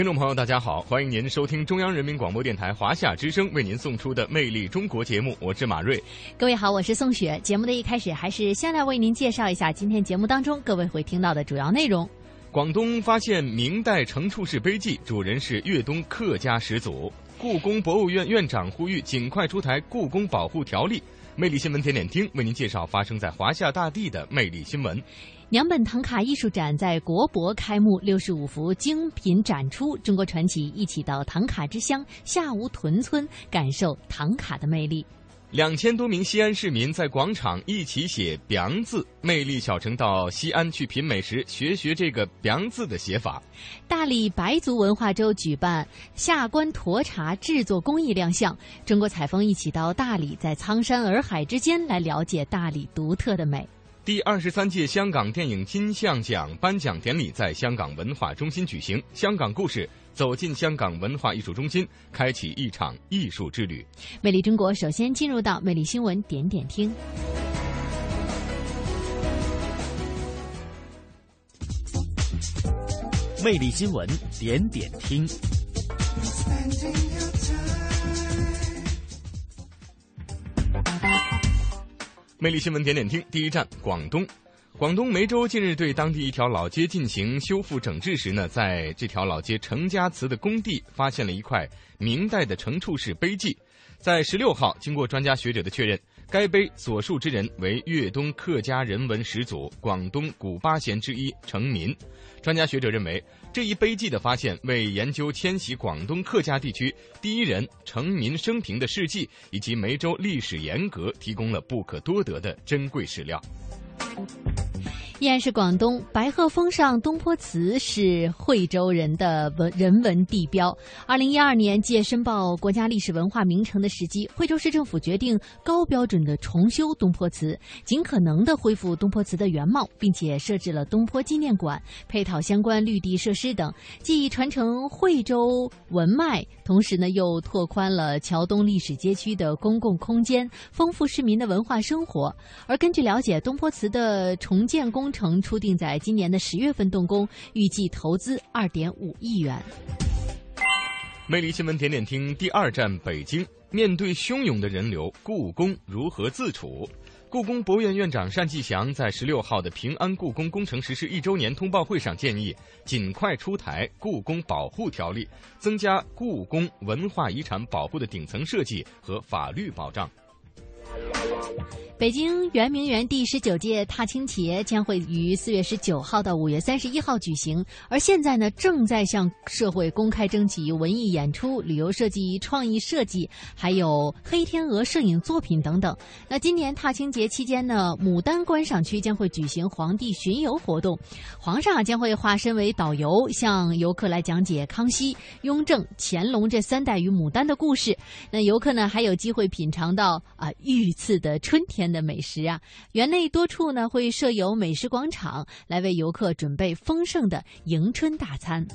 听众朋友，大家好，欢迎您收听中央人民广播电台华夏之声为您送出的《魅力中国》节目，我是马瑞。各位好，我是宋雪。节目的一开始，还是先来为您介绍一下今天节目当中各位会听到的主要内容。广东发现明代程处士碑记，主人是粤东客家始祖。故宫博物院院长呼吁尽快出台故宫保护条例。魅力新闻点点听为您介绍发生在华夏大地的魅力新闻。娘本唐卡艺术展在国博开幕，六十五幅精品展出，中国传奇一起到唐卡之乡下吴屯村，感受唐卡的魅力。两千多名西安市民在广场一起写 “biang” 字，魅力小城到西安去品美食，学学这个 “biang” 字的写法。大理白族文化周举办下关沱茶制作工艺亮相，中国采风一起到大理，在苍山洱海之间来了解大理独特的美。第二十三届香港电影金像奖颁奖典礼在香港文化中心举行，香港故事走进香港文化艺术中心，开启一场艺术之旅。魅力中国首先进入到魅力新闻点点听。魅力新闻点点听。魅力新闻点点听，第一站广东。广东梅州近日对当地一条老街进行修复整治时呢，在这条老街程家祠的工地发现了一块明代的程处士碑记。在十六号，经过专家学者的确认，该碑所述之人为粤东客家人文始祖、广东古八贤之一程民。专家学者认为，这一碑记的发现为研究迁徙广东客家地区第一人程民生平的事迹以及梅州历史沿革提供了不可多得的珍贵史料。依然是广东白鹤峰上东坡祠是惠州人的文人文地标。二零一二年借申报国家历史文化名城的时机，惠州市政府决定高标准的重修东坡祠，尽可能的恢复东坡祠的原貌，并且设置了东坡纪念馆，配套相关绿地设施等，既传承惠州文脉，同时呢又拓宽了桥东历史街区的公共空间，丰富市民的文化生活。而根据了解，东坡祠的重建工程初定在今年的十月份动工，预计投资二点五亿元。魅力新闻点点听第二站北京，面对汹涌的人流，故宫如何自处？故宫博物院院长单霁翔在十六号的平安故宫工程实施一周年通报会上建议，尽快出台《故宫保护条例》，增加故宫文化遗产保护的顶层设计和法律保障。北京圆明园第十九届踏青节将会于四月十九号到五月三十一号举行，而现在呢，正在向社会公开征集文艺演出、旅游设计、创意设计，还有黑天鹅摄影作品等等。那今年踏青节期间呢，牡丹观赏区将会举行皇帝巡游活动，皇上啊将会化身为导游，向游客来讲解康熙、雍正、乾隆这三代与牡丹的故事。那游客呢还有机会品尝到啊玉御赐的春天的美食啊！园内多处呢会设有美食广场，来为游客准备丰盛的迎春大餐。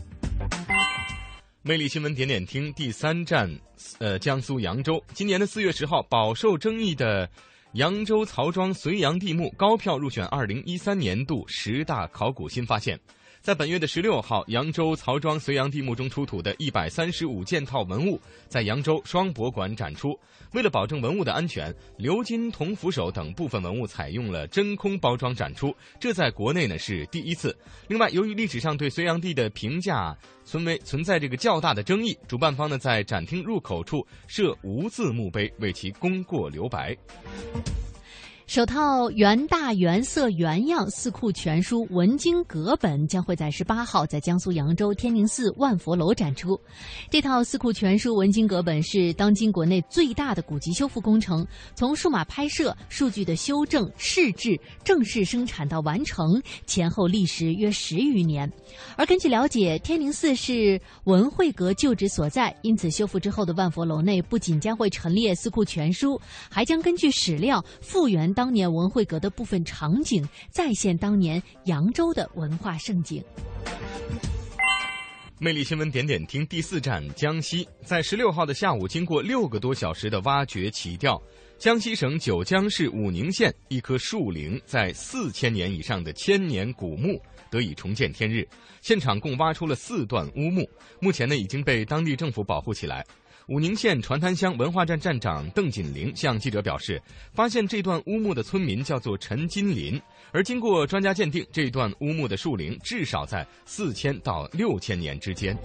魅力新闻点点听第三站，呃，江苏扬州，今年的四月十号，饱受争议的扬州曹庄隋炀帝墓高票入选二零一三年度十大考古新发现。在本月的十六号，扬州曹庄隋炀帝墓中出土的一百三十五件套文物在扬州双博馆展出。为了保证文物的安全，鎏金铜扶手等部分文物采用了真空包装展出，这在国内呢是第一次。另外，由于历史上对隋炀帝的评价存为存在这个较大的争议，主办方呢在展厅入口处设无字墓碑，为其功过留白。首套原大原色原样四库全书文经阁本将会在十八号在江苏扬州天宁寺万佛楼展出。这套四库全书文经阁本是当今国内最大的古籍修复工程，从数码拍摄、数据的修正、试制、正式生产到完成，前后历时约十余年。而根据了解，天宁寺是文惠阁旧址所在，因此修复之后的万佛楼内不仅将会陈列四库全书，还将根据史料复原。当年文汇阁的部分场景，再现当年扬州的文化盛景。魅力新闻点点听第四站江西，在十六号的下午，经过六个多小时的挖掘起吊，江西省九江市武宁县一棵树龄在四千年以上的千年古木得以重见天日。现场共挖出了四段乌木，目前呢已经被当地政府保护起来。武宁县船滩乡文化站站长邓锦玲向记者表示，发现这段乌木的村民叫做陈金林，而经过专家鉴定，这段乌木的树龄至少在四千到六千年之间。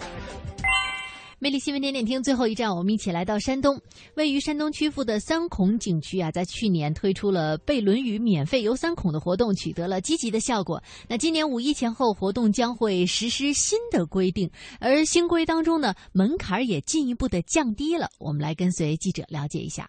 魅力新闻点点听，最后一站，我们一起来到山东。位于山东曲阜的三孔景区啊，在去年推出了背《论语》免费游三孔的活动，取得了积极的效果。那今年五一前后，活动将会实施新的规定，而新规当中呢，门槛也进一步的降低了。我们来跟随记者了解一下。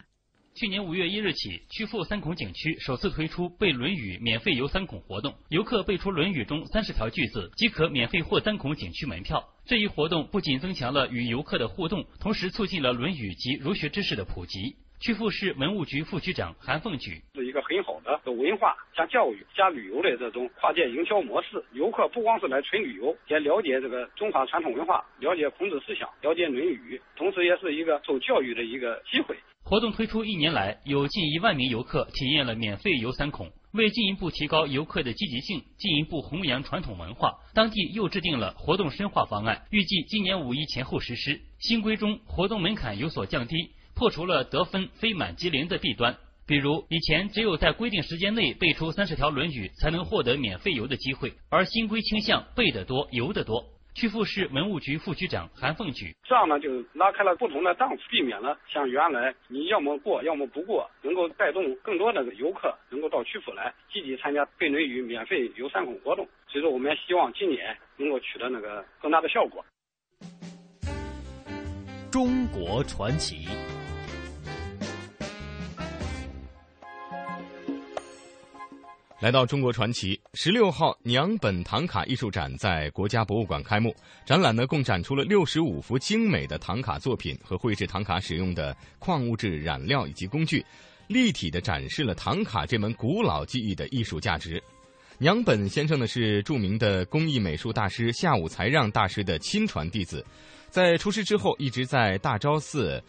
去年五月一日起，曲阜三孔景区首次推出背《论语》免费游三孔活动，游客背出《论语》中三十条句子，即可免费获三孔景区门票。这一活动不仅增强了与游客的互动，同时促进了《论语》及儒学知识的普及。曲阜市文物局副局长韩凤举是一个很好的文化加教育加旅游的这种跨界营销模式。游客不光是来纯旅游，也了解这个中华传统文化，了解孔子思想，了解《论语》，同时也是一个受教育的一个机会。活动推出一年来，有近一万名游客体验了免费游三孔。为进一步提高游客的积极性，进一步弘扬传统文化，当地又制定了活动深化方案，预计今年五一前后实施。新规中活动门槛有所降低，破除了得分非满即零的弊端。比如以前只有在规定时间内背出三十条《论语》才能获得免费游的机会，而新规倾向背得多游得多。曲阜市文物局副局长韩凤举，这样呢就拉开了不同的档次，避免了像原来你要么过要么不过，能够带动更多的游客能够到曲阜来积极参加背论语免费游三孔活动。所以说，我们也希望今年能够取得那个更大的效果。中国传奇。来到中国传奇，十六号娘本唐卡艺术展在国家博物馆开幕。展览呢共展出了六十五幅精美的唐卡作品和绘制唐卡使用的矿物质染料以及工具，立体的展示了唐卡这门古老技艺的艺术价值。娘本先生呢是著名的工艺美术大师夏武才让大师的亲传弟子，在出师之后一直在大昭寺。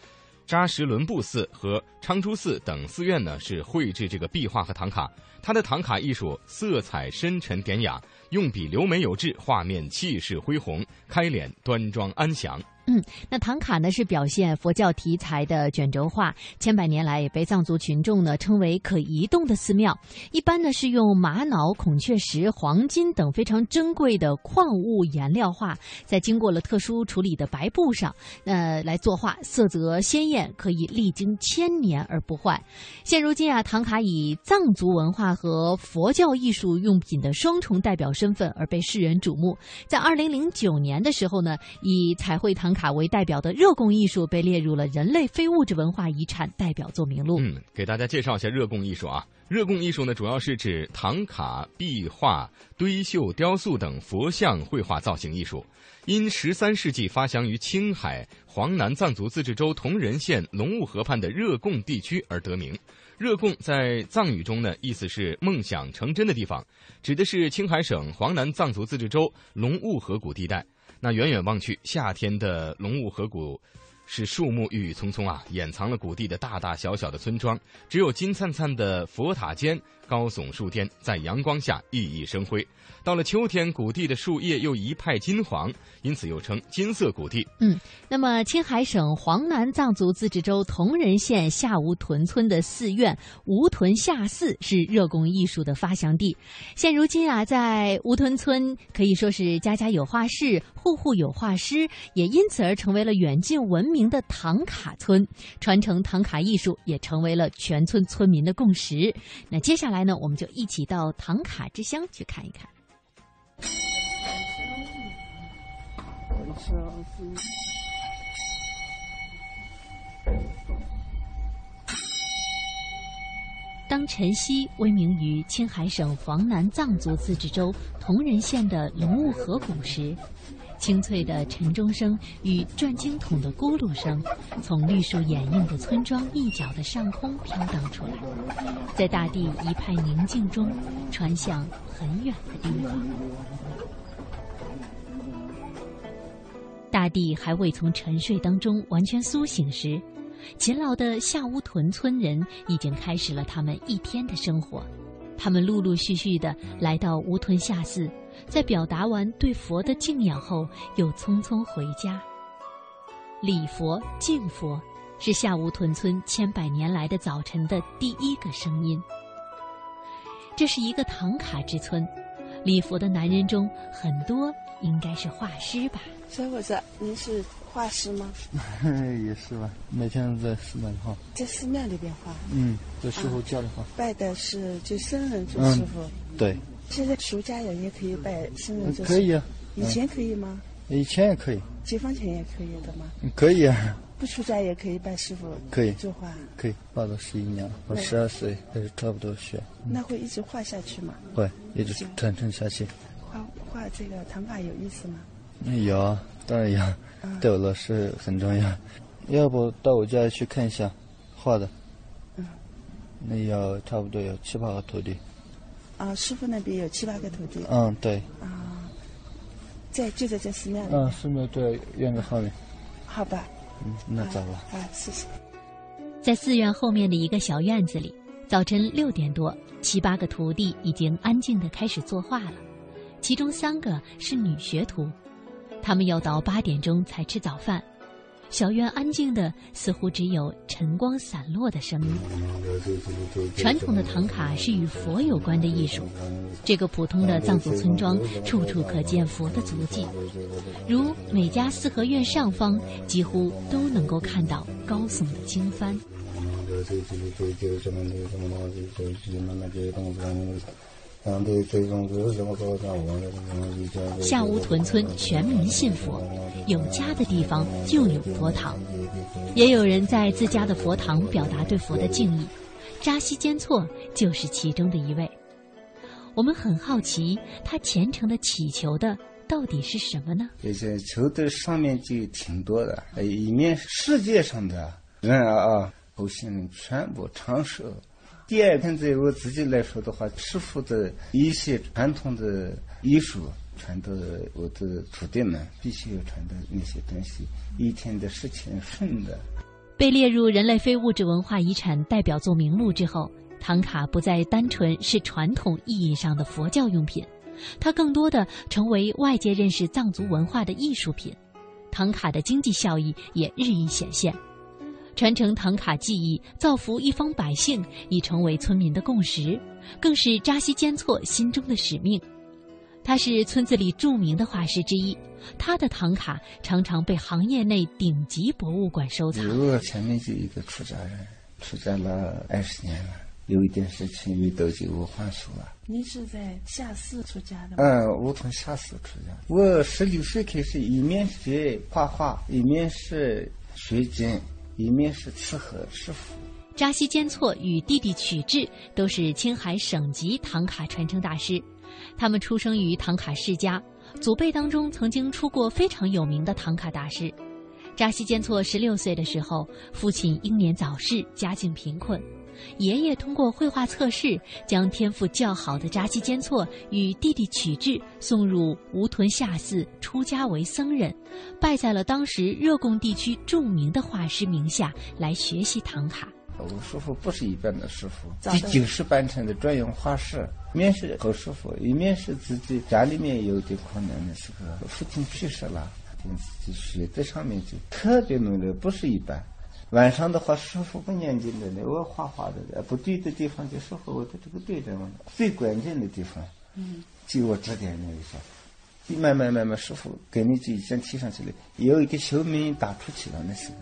扎什伦布寺和昌珠寺等寺院呢，是绘制这个壁画和唐卡。它的唐卡艺术色彩深沉典雅，用笔留美有致，画面气势恢宏，开脸端庄安详。嗯，那唐卡呢是表现佛教题材的卷轴画，千百年来也被藏族群众呢称为可移动的寺庙。一般呢是用玛瑙、孔雀石、黄金等非常珍贵的矿物颜料画，在经过了特殊处理的白布上，呃来作画，色泽鲜艳，可以历经千年而不坏。现如今啊，唐卡以藏族文化和佛教艺术用品的双重代表身份而被世人瞩目。在二零零九年的时候呢，以彩绘唐卡为代表的热贡艺术被列入了人类非物质文化遗产代表作名录。嗯，给大家介绍一下热贡艺术啊。热贡艺术呢，主要是指唐卡、壁画、堆绣、雕塑等佛像绘画造型艺术。因十三世纪发祥于青海黄南藏族自治州铜仁县龙雾河畔的热贡地区而得名。热贡在藏语中呢，意思是梦想成真的地方，指的是青海省黄南藏族自治州龙雾河谷地带。那远远望去，夏天的龙雾河谷是树木郁郁葱葱啊，掩藏了谷地的大大小小的村庄，只有金灿灿的佛塔尖、高耸树巅在阳光下熠熠生辉。到了秋天，谷地的树叶又一派金黄，因此又称金色谷地。嗯，那么青海省黄南藏族自治州铜仁县下吴屯村的寺院吴屯下寺是热贡艺术的发祥地。现如今啊，在吴屯村可以说是家家有画室。户户有画师，也因此而成为了远近闻名的唐卡村。传承唐卡艺术也成为了全村村民的共识。那接下来来呢，我们就一起到唐卡之乡去看一看。当晨曦威名于青海省黄南藏族自治州铜仁县的龙雾河谷时，清脆的晨钟声与转经筒的咕噜声，从绿树掩映的村庄一角的上空飘荡出来，在大地一派宁静中，传向很远的地方。大地还未从沉睡当中完全苏醒时。勤劳的夏乌屯村人已经开始了他们一天的生活，他们陆陆续续的来到乌屯下寺，在表达完对佛的敬仰后，又匆匆回家。礼佛敬佛，是夏乌屯村千百年来的早晨的第一个声音。这是一个唐卡之村，礼佛的男人中很多应该是画师吧？小伙子，您是？画师吗？也是吧，每天在寺庙里画。在寺庙里边画。嗯，在师傅教里画。拜的是就僧人做师傅。对。现在出家人也可以拜师傅做。可以啊。以前可以吗？以前也可以。解放前也可以的吗？可以啊。不出家也可以拜师傅。可以。作画。可以，画到十一年了。我十二岁开始差不多学。那会一直画下去吗？会，一直传承下去。画画这个唐卡有意思吗？有，当然有。对我来说很重要，要不到我家去看一下，画的。嗯。那要差不多有七八个徒弟。啊，师傅那边有七八个徒弟。嗯，对。啊，在就在这寺庙里。嗯，寺庙在院子后面。好吧。嗯，那走吧。啊，谢谢。在寺院后面的一个小院子里，早晨六点多，七八个徒弟已经安静的开始作画了，其中三个是女学徒。他们要到八点钟才吃早饭，小院安静的似乎只有晨光散落的声音。传统的唐卡是与佛有关的艺术，这个普通的藏族村庄处处可见佛的足迹，如每家四合院上方几乎都能够看到高耸的经幡。下乌屯村全民信佛，有家的地方就有佛堂，也有人在自家的佛堂表达对佛的敬意。扎西坚措就是其中的一位。我们很好奇，他虔诚的祈求的到底是什么呢？这些求的上面就挺多的，一面世界上的人啊，后心人全部长寿。第二，天在我自己来说的话，师傅的一些传统的艺术传到我的徒弟们，必须要传的那些东西，一天的事情顺的。被列入人类非物质文化遗产代表作名录之后，唐卡不再单纯是传统意义上的佛教用品，它更多的成为外界认识藏族文化的艺术品。唐卡的经济效益也日益显现。传承唐卡技艺，造福一方百姓，已成为村民的共识，更是扎西坚措心中的使命。他是村子里著名的画师之一，他的唐卡常常被行业内顶级博物馆收藏。我前面就一个出家人，出家了二十年了，有一点事情没到就我还俗了。您是在下寺出家的吗？嗯，我从下寺出家。我十六岁开始，一面学画画，一面是学经。一面是吃喝是福，扎西坚措与弟弟曲智都是青海省级唐卡传承大师。他们出生于唐卡世家，祖辈当中曾经出过非常有名的唐卡大师。扎西坚措十六岁的时候，父亲英年早逝，家境贫困。爷爷通过绘画测试，将天赋较好的扎西坚措与弟弟曲智送入吴屯下寺出家为僧人，拜在了当时热贡地区著名的画师名下来学习唐卡。我师傅不是一般的师傅，第九十班成的专用画师，一面是好师傅，一面是自己家里面有点困难的时候，父亲去世了，自己学在上面就特别努力，不是一般。晚上的话，师傅不念经的，我画画的，不对的地方就师傅我的这个对着嘛，最关键的地方，嗯，就我指点那一下，慢慢慢慢，师傅给你就已经提上去了，有一个小名打出去了，那时候。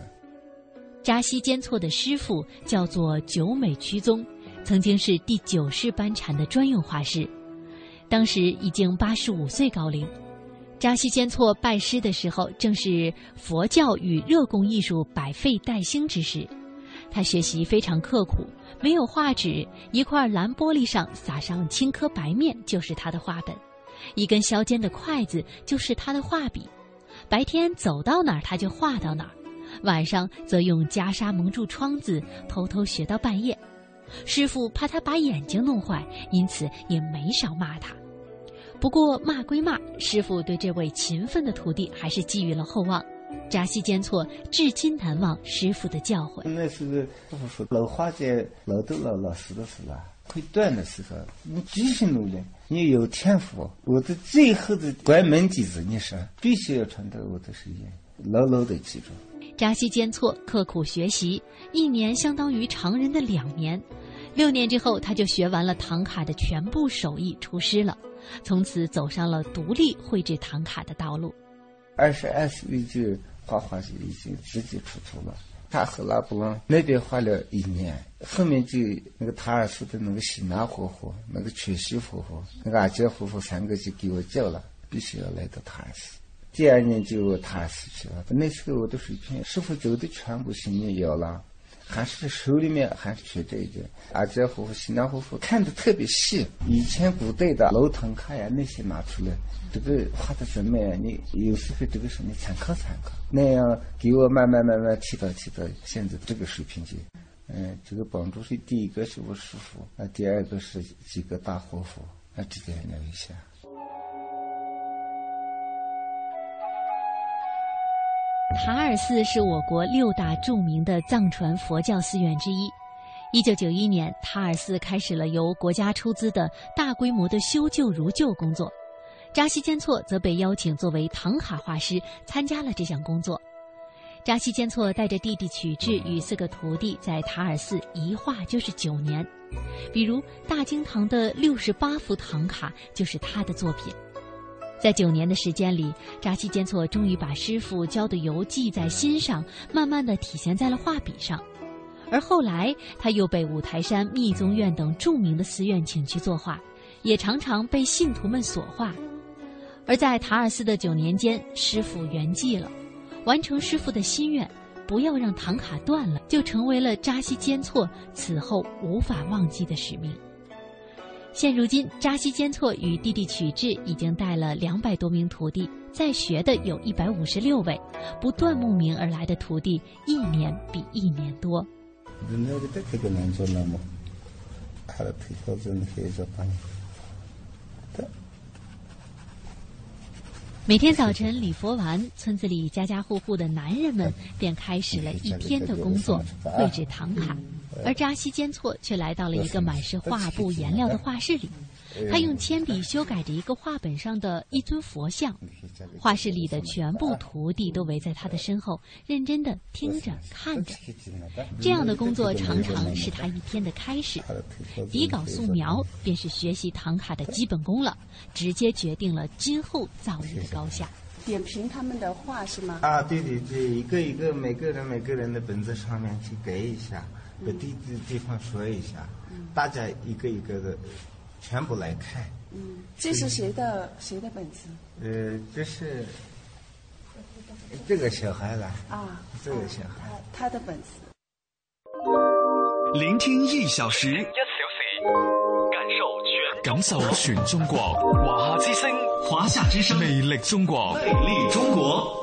扎西坚措的师傅叫做九美屈宗，曾经是第九世班禅的专用画师，当时已经八十五岁高龄。扎西间错拜师的时候，正是佛教与热贡艺术百废待兴之时。他学习非常刻苦，没有画纸，一块蓝玻璃上撒上青稞白面就是他的画本，一根削尖的筷子就是他的画笔。白天走到哪儿他就画到哪儿。晚上则用袈裟蒙住窗子，偷偷学到半夜。师傅怕他把眼睛弄坏，因此也没少骂他。不过骂归骂，师傅对这位勤奋的徒弟还是寄予了厚望。扎西坚措至今难忘师傅的教诲。那是老花在老都老老实的是了，会断的时候，你继续努力，你有天赋。我的最后的关门弟子，你是必须要传到我的手里，牢牢的记住。扎西坚措刻苦学习，一年相当于常人的两年。六年之后，他就学完了唐卡的全部手艺，出师了。从此走上了独立绘制唐卡的道路。二十二岁就画画就已经自己出土了。他和拉布朗那边画了一年，后面就那个塔尔斯的那个西纳夫妇、那个全西夫妇、那个阿杰夫妇三个就给我叫了，必须要来到塔尔斯。第二年就他死去了。那时候我的水平，师傅走的全部心里有了，还是手里面还是缺这一点。阿杰夫妇、西南夫妇看的特别细，以前古代的楼堂卡呀那些拿出来，这个画的怎么样？你有时候这个是你参考参考，那样给我慢慢慢慢提到提到现在这个水平就。嗯，这个帮助是第一个是我师傅，那，第二个是几个大活佛，那，这点了一下。塔尔寺是我国六大著名的藏传佛教寺院之一。一九九一年，塔尔寺开始了由国家出资的大规模的修旧如旧工作。扎西坚措则被邀请作为唐卡画师参加了这项工作。扎西坚措带着弟弟曲智与四个徒弟在塔尔寺一画就是九年，比如大经堂的六十八幅唐卡就是他的作品。在九年的时间里，扎西坚措终于把师傅教的游记在心上，慢慢的体现在了画笔上。而后来，他又被五台山密宗院等著名的寺院请去作画，也常常被信徒们所画。而在塔尔寺的九年间，师傅圆寂了，完成师傅的心愿，不要让唐卡断了，就成为了扎西坚措此后无法忘记的使命。现如今，扎西坚措与弟弟曲智已经带了两百多名徒弟，在学的有一百五十六位，不断慕名而来的徒弟一年比一年多。每天早晨礼佛完，村子里家家户户的男人们便开始了一天的工作，绘制唐卡。而扎西坚措却来到了一个满是画布颜料的画室里，他用铅笔修改着一个画本上的一尊佛像。画室里的全部徒弟都围在他的身后，认真的听着看着。这样的工作常常是他一天的开始。底稿素描便是学习唐卡的基本功了，直接决定了今后造诣的高下。点评他们的画是吗？啊，对对对，一个一个每个人每个人的本子上面去改一下。把地地地方说一下，大家一个一个的全部来看。嗯，这是谁的谁的本子？呃，这是这个小孩了。啊，这个小孩，他的本子。聆听一小时，一小时，感受全感受全中国，华夏之声，华夏之声，魅力中国，魅力中国。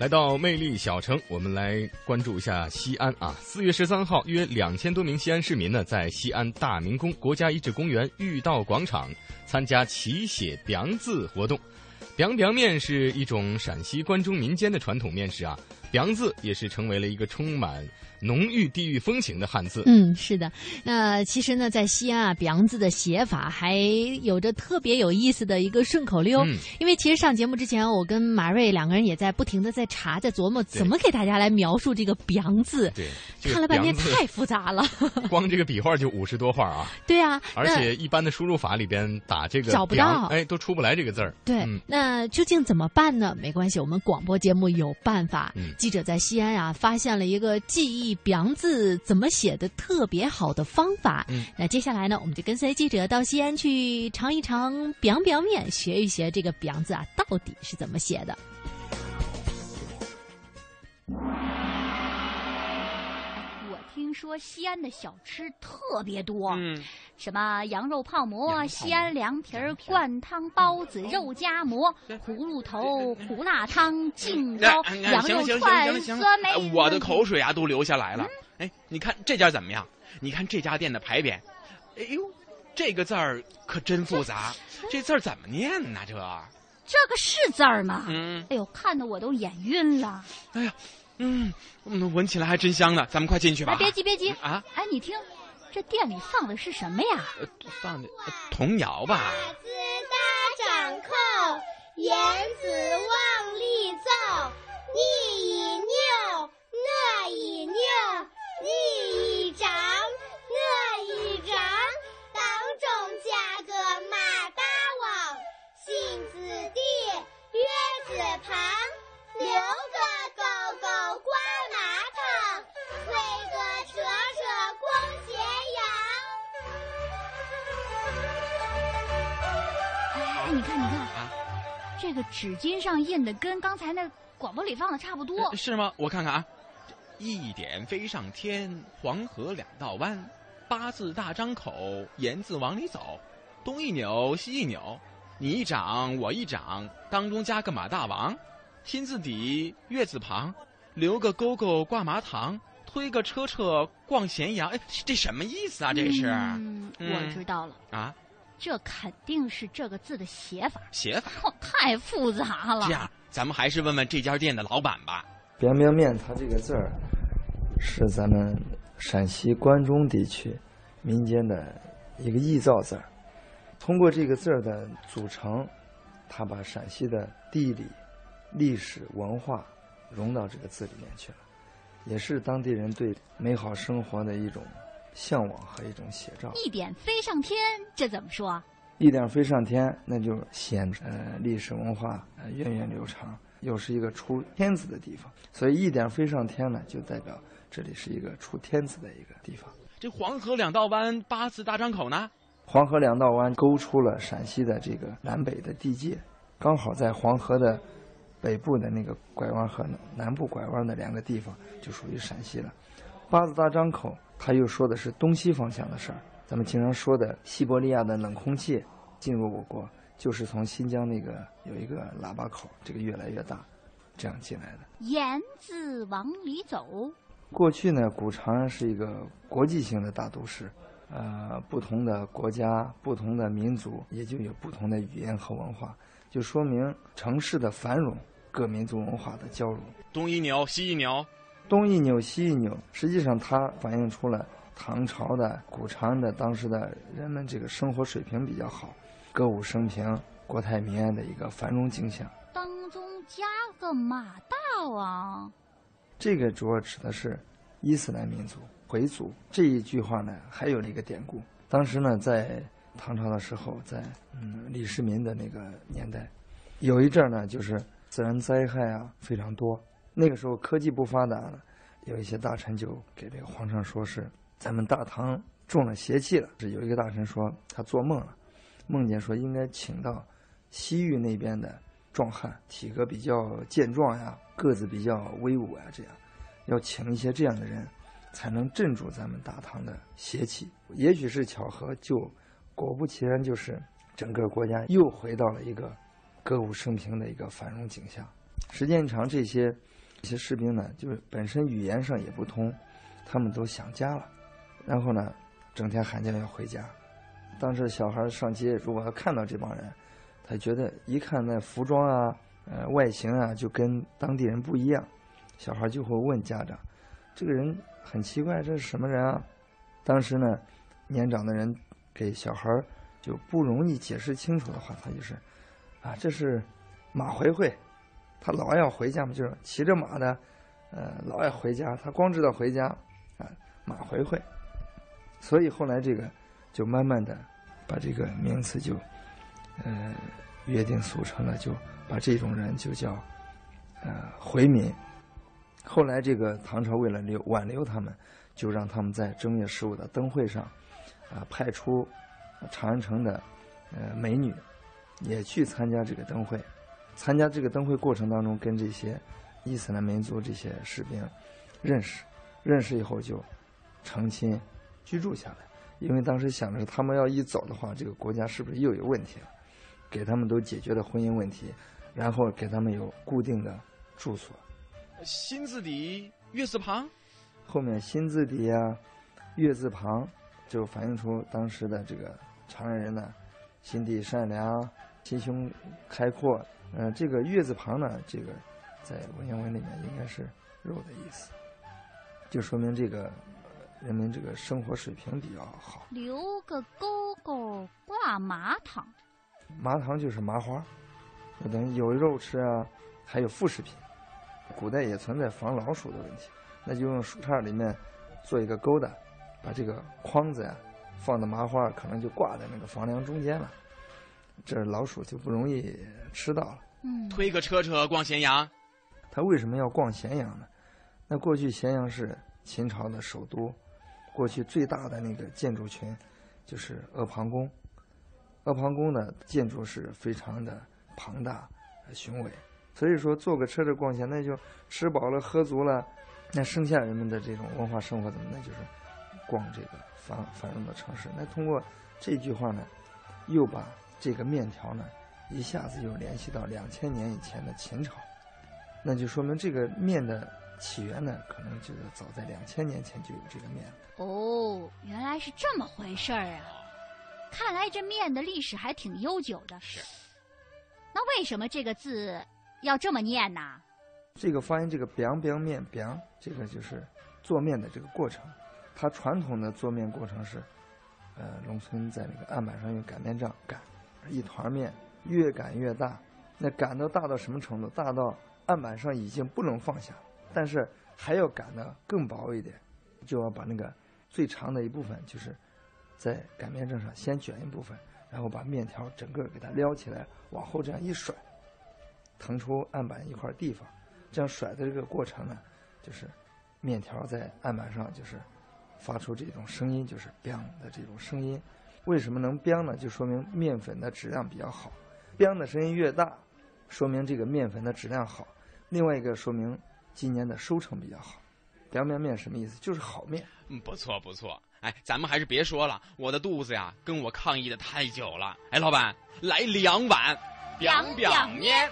来到魅力小城，我们来关注一下西安啊。四月十三号，约两千多名西安市民呢，在西安大明宫国家遗址公园御道广场参加齐写“梁”字活动。“梁”梁面是一种陕西关中民间的传统面食啊，“梁”字也是成为了一个充满浓郁地域风情的汉字。嗯，是的。那其实呢，在西安啊，“梁”字的写法还有着特别有意思的一个顺口溜。嗯因为其实上节目之前，我跟马瑞两个人也在不停的在查，在琢磨怎么给大家来描述这个“梁”字。对，这个看了半天太复杂了。光这个笔画就五十多画啊！对啊，而且一般的输入法里边打这个找不到哎，都出不来这个字儿。对，嗯那究竟怎么办呢？没关系，我们广播节目有办法。嗯记者在西安啊，发现了一个记忆“梁”字怎么写的特别好的方法。嗯那接下来呢，我们就跟随记者到西安去尝一尝“表表面”，学一学这个“表”字啊到底是怎么写的。我听说西安的小吃特别多，嗯，什么羊肉泡馍、西安凉皮儿、灌汤包子、肉夹馍、葫芦头、胡辣汤、劲糕、羊肉串、酸梅行，。我的口水啊都流下来了。哎，你看这家怎么样？你看这家店的牌匾，哎呦，这个字儿可真复杂，这字儿怎么念呢？这，这个是字儿吗？嗯，哎呦，看得我都眼晕了。哎呀，嗯，嗯闻起来还真香呢。咱们快进去吧。哎，别急别急啊！哎，你听，这店里放的是什么呀？呃放的呃童谣吧。子大掌扣，言子往里走。你一扭，我一扭，你一张，我一长，当中加个马大王，心子底，月子旁，留个勾勾这个纸巾上印的跟刚才那广播里放的差不多。呃是吗？我看看啊，一点飞上天，黄河两道弯，八字大张口，言字往里走，东一扭西一扭，你一掌我一掌，当中加个马大王，心字底月字旁，留个勾勾挂麻糖，推个车车逛咸阳。哎，这什么意思啊？这是、嗯，嗯我知道了，啊，这肯定是这个字的写法。写法。哦，太复杂了。这样，咱们还是问问这家店的老板吧。表表面，它这个字儿是咱们陕西关中地区民间的一个臆造字儿。通过这个字儿的组成，它把陕西的地理、历史文化融到这个字里面去了，也是当地人对美好生活的一种向往和一种写照。一点飞上天，这怎么说？一点飞上天，那就显呃历史文化呃源远流长，又是一个出天子的地方，所以一点飞上天呢，就代表这里是一个出天子的一个地方。这黄河两道弯，八字大张口呢？黄河两道弯勾出了陕西的这个南北的地界，刚好在黄河的北部的那个拐弯和南部拐弯的两个地方就属于陕西了。八字大张口，它又说的是东西方向的事儿。咱们经常说的西伯利亚的冷空气进入我国，就是从新疆那个有一个喇叭口，这个越来越大，这样进来的。言字往里走。过去呢，古长安是一个国际性的大都市，呃，不同的国家、不同的民族，也就有不同的语言和文化，就说明城市的繁荣，各民族文化的交融。东一鸟西一扭，东一扭西一扭，实际上它反映出了唐朝的古长安的当时的人们这个生活水平比较好，歌舞升平、国泰民安的一个繁荣景象。当中加个马大王。这个主要指的是伊斯兰民族回族。这一句话呢，还有一个典故。当时呢，在唐朝的时候，在嗯李世民的那个年代，有一阵儿呢，就是自然灾害啊非常多。那个时候科技不发达了，有一些大臣就给这个皇上说是咱们大唐中了邪气了。是有一个大臣说他做梦了，梦见说应该请到西域那边的壮汉，体格比较健壮呀，个子比较威武啊，这样要请一些这样的人，才能镇住咱们大唐的邪气。也许是巧合，就果不其然，就是整个国家又回到了一个歌舞升平的一个繁荣景象。时间长，这些这些士兵呢，就是本身语言上也不通，他们都想家了，然后呢，整天喊叫要回家。当时小孩上街，如果他看到这帮人，他觉得一看那服装啊、呃外形啊，就跟当地人不一样，小孩就会问家长：“这个人很奇怪，这是什么人啊？”当时呢，年长的人给小孩就不容易解释清楚的话，他就是：“啊，这是马回回，他老要回家嘛，就是骑着马的，呃，老要回家，他光知道回家啊，马回回。”所以后来这个就慢慢的把这个名词就呃约定俗成了，就把这种人就叫呃回民。后来这个唐朝为了留挽留他们，就让他们在正月十五的灯会上啊派出长安城的呃美女也去参加这个灯会。参加这个灯会过程当中，跟这些伊斯兰民族这些士兵认识，认识以后就成亲。居住下来，因为当时想着，他们要一走的话，这个国家是不是又有问题了？给他们都解决了婚姻问题，然后给他们有固定的住所。心字底，月字旁，后面心字底呀，月字旁，就反映出当时的这个长安人呢，心地善良，心胸开阔。呃，这个月字旁呢，这个在文言文里面应该是肉的意思，就说明这个。人们这个生活水平比较好。留个钩钩挂麻糖，麻糖就是麻花，等于有肉吃啊，还有副食品。古代也存在防老鼠的问题，那就用树杈里面做一个钩的，把这个筐子呀放的麻花，可能就挂在那个房梁中间了，这老鼠就不容易吃到了。嗯，推个车车逛咸阳，他为什么要逛咸阳呢？那过去咸阳是秦朝的首都。过去最大的那个建筑群，就是阿房宫。阿房宫的建筑是非常的庞大、雄伟，所以说坐个车子逛下，那就吃饱了、喝足了。那剩下人们的这种文化生活怎么？呢就是逛这个繁繁荣的城市。那通过这句话呢，又把这个面条呢，一下子又联系到两千年以前的秦朝，那就说明这个面的。起源呢，可能就是早在两千年前就有这个面了。哦，原来是这么回事儿啊！看来这面的历史还挺悠久的。是。那为什么这个字要这么念呢？这个发音，这个 “biang biang 面 biang”，这个就是做面的这个过程。它传统的做面过程是，呃，农村在那个案板上用擀面杖擀，一团面越擀越大。那擀到大到什么程度？大到案板上已经不能放下。但是还要擀的更薄一点，就要把那个最长的一部分，就是在擀面杖上先卷一部分，然后把面条整个给它撩起来，往后这样一甩，腾出案板一块地方。这样甩的这个过程呢，就是面条在案板上就是发出这种声音，就是“铛的这种声音。为什么能“ biang” 呢？就说明面粉的质量比较好。“ biang” 的声音越大，说明这个面粉的质量好。另外一个说明。今年的收成比较好，凉面面什么意思？就是好面。嗯，不错不错。哎，咱们还是别说了，我的肚子呀跟我抗议的太久了。哎，老板，来两碗凉凉面。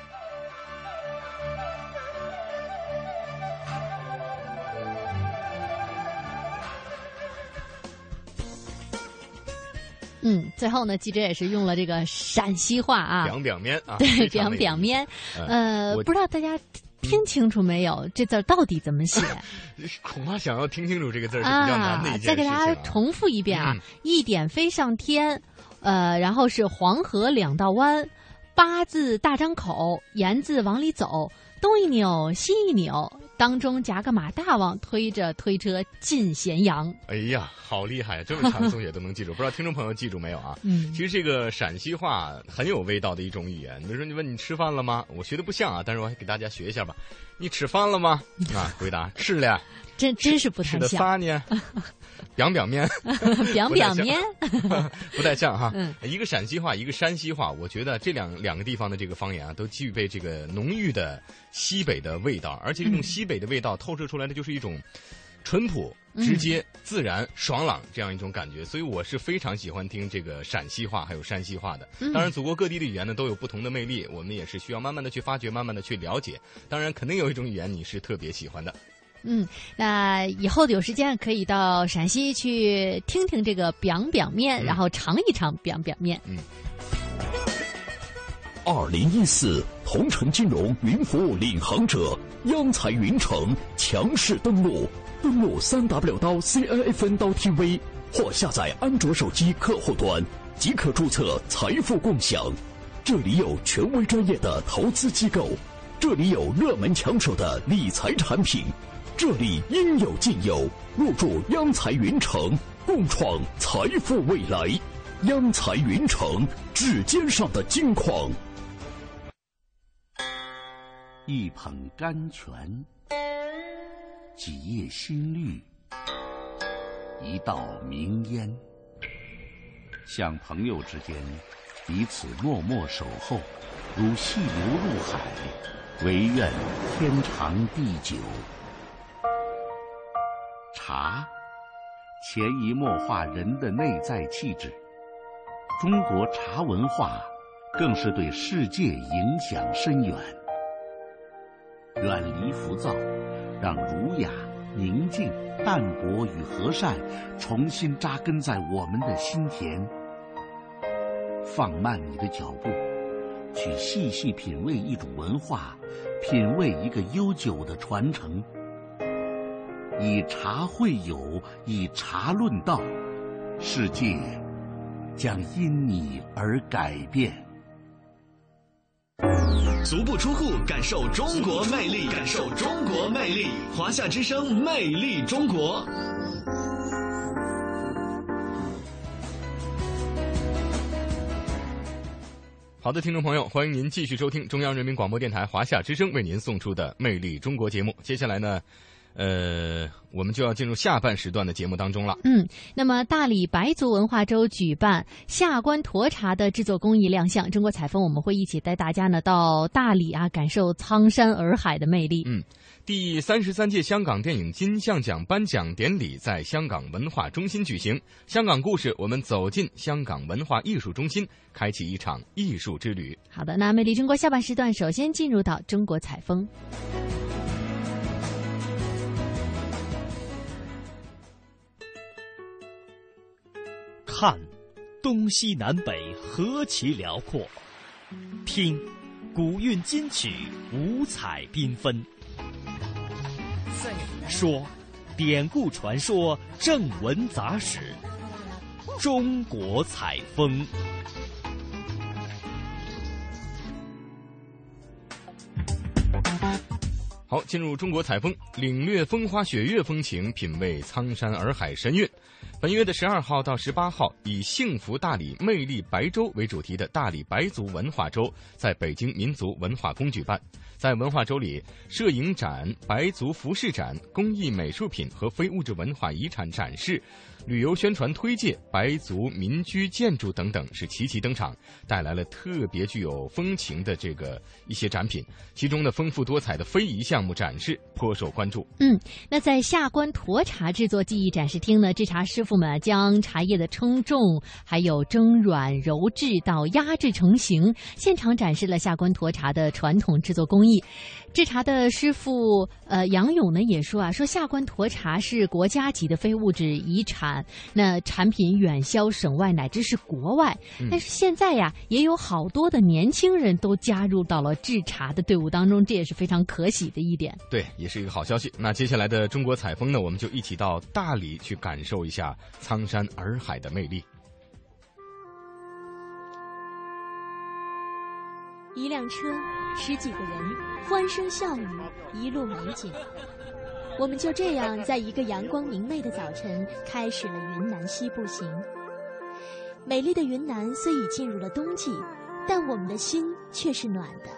嗯，最后呢，记者也是用了这个陕西话啊，凉凉面啊，对，凉凉面。呃，不知道大家。听清楚没有？这字到底怎么写？恐怕想要听清楚这个字是比较难的一件事再给大家重复一遍啊！一点飞上天，呃，然后是黄河两道弯，八字大张口，言字往里走，东一扭西一扭。当中夹个马大王推着推车进咸阳。哎呀，好厉害！这么长，的东西都能记住，不知道听众朋友记住没有啊？嗯，其实这个陕西话很有味道的一种语言。比如说，你问你吃饭了吗？我学的不像啊，但是我还给大家学一下吧。你吃饭了吗？啊，回答吃了。真真是不太像。吃的啥呢？表表面，表表面，不太像 哈。一个陕西话，一个山西话，我觉得这两两个地方的这个方言啊，都具备这个浓郁的西北的味道，而且这种西北的味道透射出来的就是一种淳朴、直接、自然、爽朗这样一种感觉。所以我是非常喜欢听这个陕西话还有山西话的。当然，祖国各地的语言呢都有不同的魅力，我们也是需要慢慢的去发掘，慢慢的去了解。当然，肯定有一种语言你是特别喜欢的。嗯，那以后有时间可以到陕西去听听这个表表面，然后尝一尝表表面。嗯。二零一四同城金融云服务领航者央财云城强势登陆，登录三 W 刀 CNFN 刀 TV 或下载安卓手机客户端即可注册财富共享。这里有权威专业的投资机构，这里有热门抢手的理财产品，这里应有尽有。入驻央财云城，共创财富未来。央财云城，指尖上的金矿。一捧甘泉，几叶新绿，一道明烟，像朋友之间彼此默默守候，如细流入海，唯愿天长地久。茶，潜移默化人的内在气质。中国茶文化，更是对世界影响深远。远离浮躁，让儒雅、宁静、淡泊与和善重新扎根在我们的心田。放慢你的脚步，去细细品味一种文化，品味一个悠久的传承。以茶会友，以茶论道，世界将因你而改变。足不出户，感受中国魅力，感受中国魅力。华夏之声，魅力中国。好的，听众朋友，欢迎您继续收听中央人民广播电台华夏之声为您送出的《魅力中国》节目。接下来呢？呃，我们就要进入下半时段的节目当中了。嗯，那么大理白族文化周举办下关沱茶的制作工艺亮相，中国采风我们会一起带大家呢到大理啊，感受苍山洱海的魅力。嗯，第三十三届香港电影金像奖颁奖典礼在香港文化中心举行。香港故事，我们走进香港文化艺术中心，开启一场艺术之旅。好的，那魅力中国下半时段首先进入到中国采风。看，东西南北何其辽阔；听，古韵今曲五彩缤纷；说，典故传说正文杂史。中国采风。好，进入中国采风，领略风花雪月风情，品味苍山洱海神韵。本月的十二号到十八号，以“幸福大理，魅力白州”为主题的大理白族文化周在北京民族文化宫举办。在文化周里，摄影展、白族服饰展、工艺美术品和非物质文化遗产展示。旅游宣传推介、白族民居建筑等等是齐齐登场，带来了特别具有风情的这个一些展品。其中的丰富多彩的非遗项目展示颇受关注。嗯，那在下关沱茶制作技艺展示厅呢，制茶师傅们将茶叶的称重、还有蒸软揉制到压制成型，现场展示了下关沱茶的传统制作工艺。制茶的师傅呃杨勇呢也说啊，说下关沱茶是国家级的非物质遗产。那产品远销省外乃至是国外，但是现在呀，也有好多的年轻人都加入到了制茶的队伍当中，这也是非常可喜的一点。对，也是一个好消息。那接下来的中国采风呢，我们就一起到大理去感受一下苍山洱海的魅力。一辆车，十几个人，欢声笑语，一路美景。我们就这样在一个阳光明媚的早晨开始了云南西部行。美丽的云南虽已进入了冬季，但我们的心却是暖的。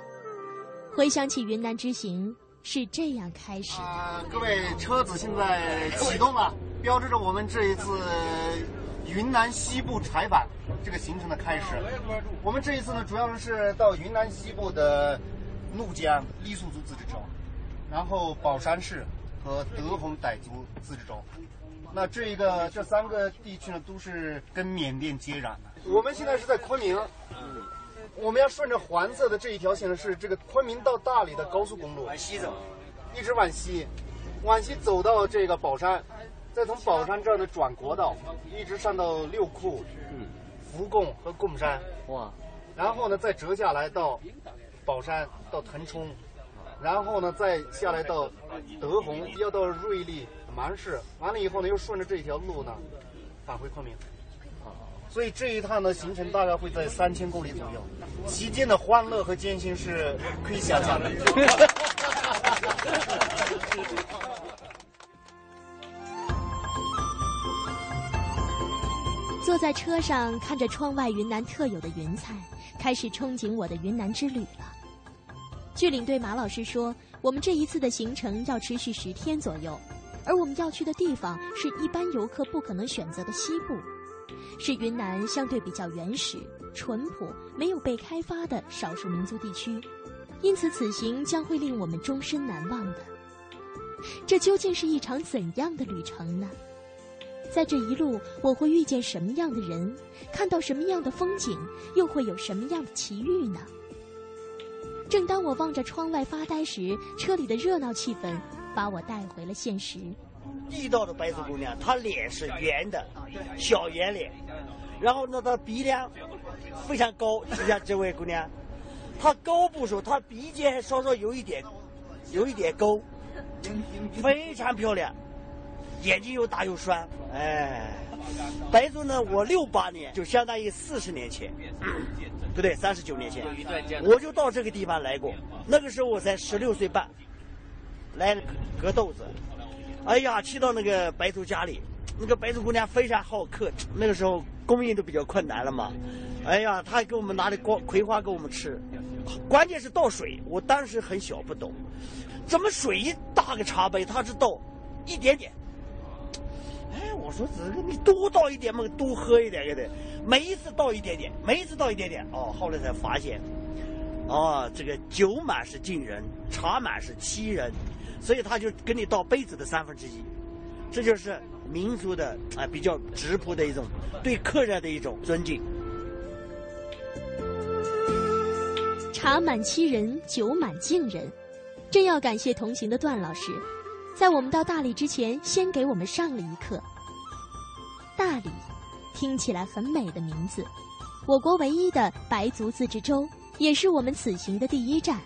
回想起云南之行是这样开始的。各位，车子现在启动了，标志着我们这一次云南西部采访这个行程的开始。我们这一次呢，主要是到云南西部的怒江傈僳族自治州，然后保山市。和德宏傣族自治州，那这一个这三个地区呢，都是跟缅甸接壤的。我们现在是在昆明，我们要顺着黄色的这一条线呢，是这个昆明到大理的高速公路，往西走，一直往西，往西走到这个宝山，再从宝山这儿呢转国道，一直上到六库、嗯福贡和贡山。哇，然后呢再折下来到宝山，到腾冲，然后呢再下来到德宏，要到瑞丽、芒市，完了以后呢又顺着这条路呢返回昆明。所以这一趟的行程大概会在三千公里左右，期间的欢乐和艰辛是可以想象的。坐在车上，看着窗外云南特有的云彩，开始憧憬我的云南之旅了。据领队马老师说，我们这一次的行程要持续十天左右，而我们要去的地方是一般游客不可能选择的西部，是云南相对比较原始、淳朴、没有被开发的少数民族地区，因此此行将会令我们终身难忘的。这究竟是一场怎样的旅程呢？在这一路，我会遇见什么样的人，看到什么样的风景，又会有什么样的奇遇呢？正当我望着窗外发呆时，车里的热闹气氛把我带回了现实。地道的白族姑娘，她脸是圆的，小圆脸，然后呢，她鼻梁非常高，就像这位姑娘，她高不说，她鼻尖还稍稍有一点，有一点高，非常漂亮。眼睛又大又酸，哎，白族呢？我六八年就相当于四十年前，不对，三十九年前，我就到这个地方来过。那个时候我才十六岁半，来割豆子。哎呀，去到那个白族家里，那个白族姑娘非常好客。那个时候供应都比较困难了嘛，哎呀，她还给我们拿的光葵花给我们吃。关键是倒水，我当时很小不懂，怎么水一大个茶杯，她是倒一点点。哎，我说这个你多倒一点嘛，多喝一点给他。每一次倒一点点，每一次倒一点点。哦，后来才发现，哦，这个酒满是敬人，茶满是欺人，所以他就给你倒杯子的三分之一。这就是民族的啊比较质朴的一种对客人的一种尊敬。茶满欺人，酒满敬人，真要感谢同行的段老师。在我们到大理之前，先给我们上了一课。大理，听起来很美的名字，我国唯一的白族自治州，也是我们此行的第一站。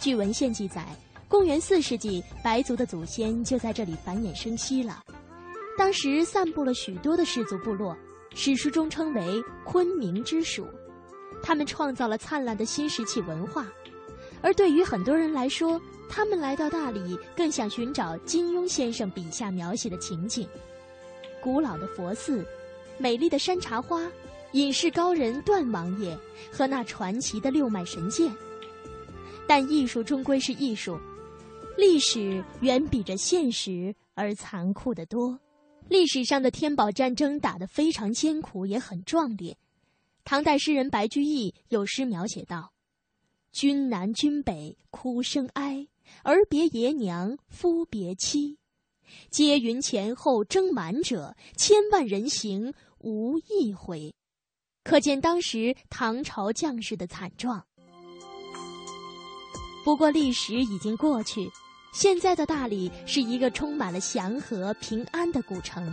据文献记载，公元四世纪，白族的祖先就在这里繁衍生息了。当时散布了许多的氏族部落，史书中称为昆明之属。他们创造了灿烂的新石器文化。而对于很多人来说，他们来到大理，更想寻找金庸先生笔下描写的情景：古老的佛寺、美丽的山茶花、隐士高人段王爷和那传奇的六脉神剑。但艺术终归是艺术，历史远比这现实而残酷得多。历史上的天宝战争打得非常艰苦，也很壮烈。唐代诗人白居易有诗描写道。君南君北哭声哀，儿别爷娘夫别妻，皆云前后征满者，千万人行无一回。可见当时唐朝将士的惨状。不过历史已经过去，现在的大理是一个充满了祥和平安的古城。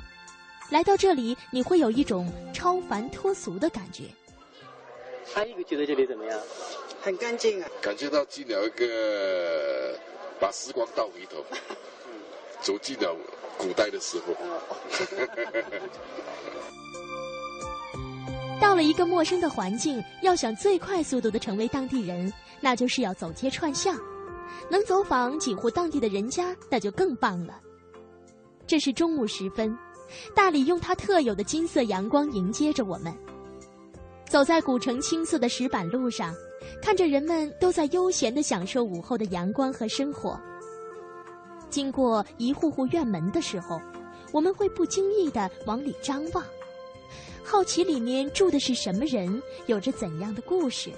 来到这里，你会有一种超凡脱俗的感觉。阿姨觉得这里怎么样？很干净啊！感觉到进了一个把时光倒回头，走进了古代的时候。到了一个陌生的环境，要想最快速度的成为当地人，那就是要走街串巷，能走访几户当地的人家，那就更棒了。这是中午时分，大理用它特有的金色阳光迎接着我们，走在古城青色的石板路上。看着人们都在悠闲地享受午后的阳光和生活。经过一户户院门的时候，我们会不经意地往里张望，好奇里面住的是什么人，有着怎样的故事。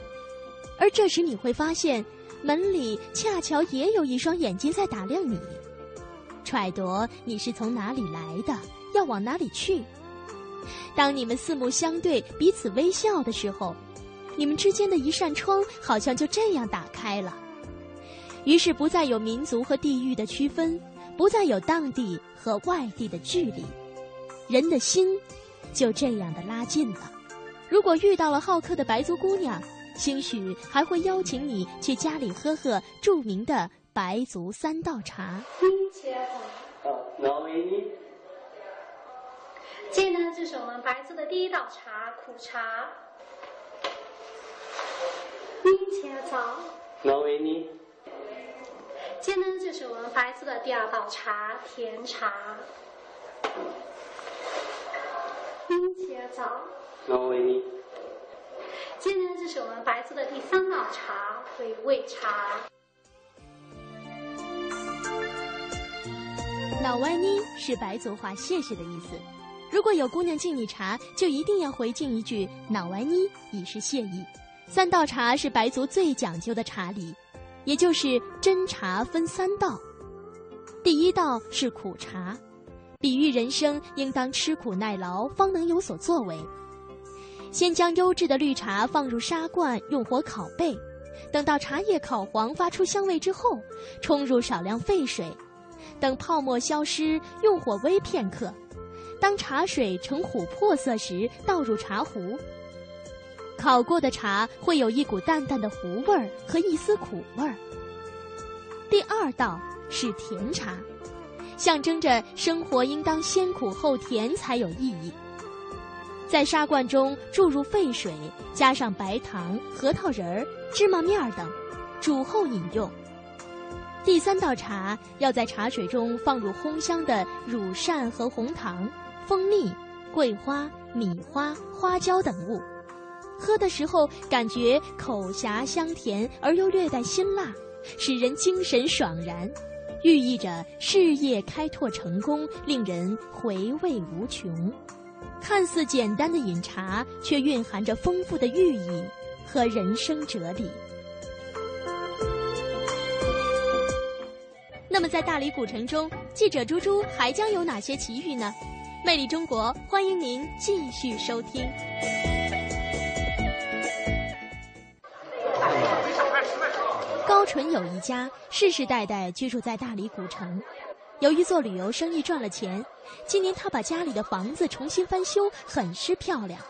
而这时你会发现，门里恰巧也有一双眼睛在打量你，揣度你是从哪里来的，要往哪里去。当你们四目相对，彼此微笑的时候。你们之间的一扇窗好像就这样打开了，于是不再有民族和地域的区分，不再有当地和外地的距离，人的心就这样的拉近了。如果遇到了好客的白族姑娘，兴许还会邀请你去家里喝喝著名的白族三道茶。那为你。这呢，就是我们白族的第一道茶——苦茶。您且早。那为你。这呢，就是我们白族的第二道茶——甜茶。您且早。那为你。这呢，就是我们白族的第三道茶——回味茶。老歪妮是白族话“谢谢”的意思。如果有姑娘敬你茶，就一定要回敬一句“老歪妮”，以示谢意。三道茶是白族最讲究的茶礼，也就是斟茶分三道。第一道是苦茶，比喻人生应当吃苦耐劳，方能有所作为。先将优质的绿茶放入砂罐，用火烤焙，等到茶叶烤黄，发出香味之后，冲入少量沸水，等泡沫消失，用火煨片刻。当茶水呈琥珀色时，倒入茶壶。烤过的茶会有一股淡淡的糊味儿和一丝苦味儿。第二道是甜茶，象征着生活应当先苦后甜才有意义。在砂罐中注入沸水，加上白糖、核桃仁儿、芝麻面儿等，煮后饮用。第三道茶要在茶水中放入烘香的乳扇和红糖。蜂蜜、桂花、米花、花椒等物，喝的时候感觉口颊香甜而又略带辛辣，使人精神爽然，寓意着事业开拓成功，令人回味无穷。看似简单的饮茶，却蕴含着丰富的寓意和人生哲理。那么，在大理古城中，记者猪猪还将有哪些奇遇呢？魅力中国，欢迎您继续收听。纯友一家世世代代居住在大理古城，由于做旅游生意赚了钱，今年他把家里的房子重新翻修，很是漂亮。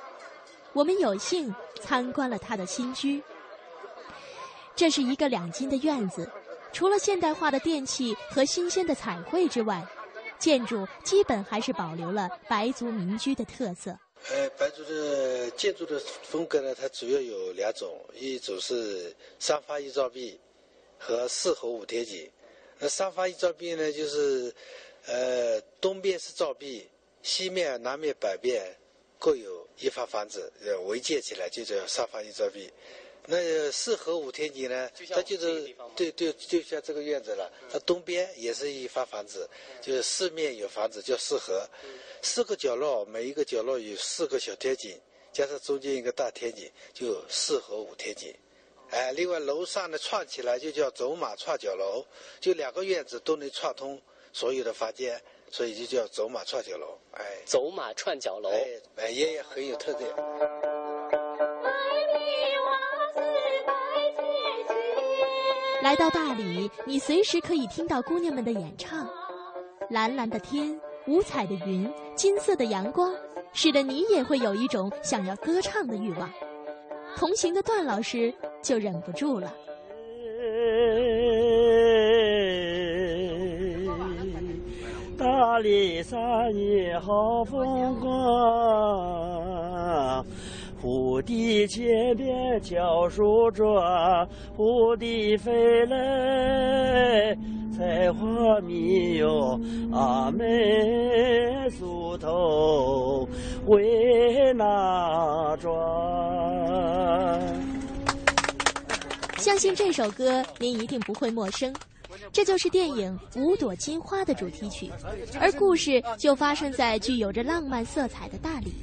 我们有幸参观了他的新居。这是一个两进的院子，除了现代化的电器和新鲜的彩绘之外。建筑基本还是保留了白族民居的特色。呃，白族的建筑的风格呢，它主要有两种，一种是三发一照壁和四合五天井。那三发一照壁呢，就是呃东边是照壁，西面、南面、北面各有一发房子，呃围建起来就叫三发一照壁。那四合五天井呢？它就是对对，就像这个院子了。它东边也是一发房子，就是四面有房子，叫四合。四个角落，每一个角落有四个小天井，加上中间一个大天井，就四合五天井。哎，另外楼上呢串起来就叫走马串角楼，就两个院子都能串通所有的房间，所以就叫走马串角楼。哎，走马串角楼，哎，也也很有特点。来到大理，你随时可以听到姑娘们的演唱。蓝蓝的天，五彩的云，金色的阳光，使得你也会有一种想要歌唱的欲望。同行的段老师就忍不住了。大理山也好风光。蝴蝶前边教书转，蝴蝶飞来采花蜜哟，阿妹梳头为哪转？相信这首歌您一定不会陌生，这就是电影《五朵金花》的主题曲，而故事就发生在具有着浪漫色彩的大理。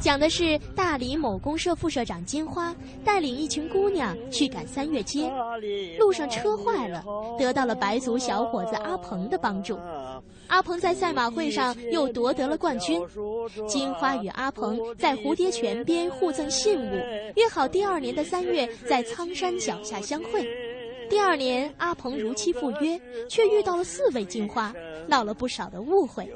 讲的是大理某公社副社长金花带领一群姑娘去赶三月街，路上车坏了，得到了白族小伙子阿鹏的帮助。阿鹏在赛马会上又夺得了冠军。金花与阿鹏在蝴蝶泉边互赠信物，约好第二年的三月在苍山脚下相会。第二年，阿鹏如期赴约，却遇到了四位金花，闹了不少的误会。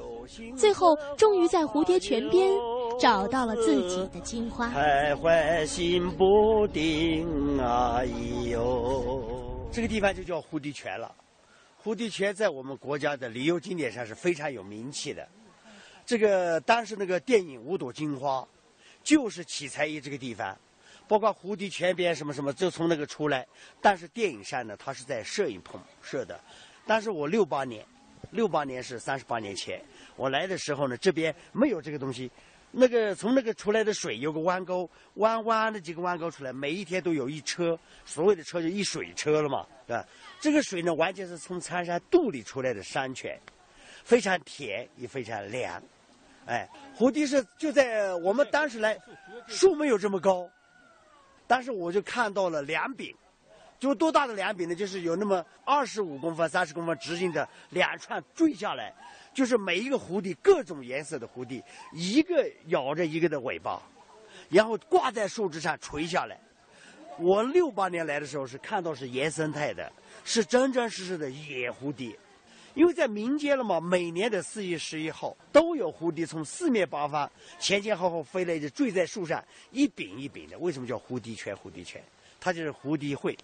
最后，终于在蝴蝶泉边找到了自己的金花。徘徊心不定啊哟，这个地方就叫蝴蝶泉了。蝴蝶泉在我们国家的旅游景点上是非常有名气的。这个当时那个电影《五朵金花》，就是取材于这个地方，包括蝴蝶泉边什么什么，就从那个出来。但是电影上呢，它是在摄影棚摄的。但是我六八年，六八年是三十八年前。我来的时候呢，这边没有这个东西，那个从那个出来的水有个弯沟，弯弯的几个弯沟出来，每一天都有一车，所谓的车就一水车了嘛，对吧？这个水呢，完全是从苍山肚里出来的山泉，非常甜也非常凉，哎，蝴蝶是就在我们当时来，树没有这么高，但是我就看到了两柄，就多大的两柄呢？就是有那么二十五公分、三十公分直径的两串坠下来。就是每一个蝴蝶，各种颜色的蝴蝶，一个咬着一个的尾巴，然后挂在树枝上垂下来。我六八年来的时候是看到是原生态的，是真真实实的野蝴蝶。因为在民间了嘛，每年的四月十一号都有蝴蝶从四面八方前前后后飞来，就坠在树上，一柄一柄的。为什么叫蝴蝶泉？蝴蝶泉，它就是蝴蝶会，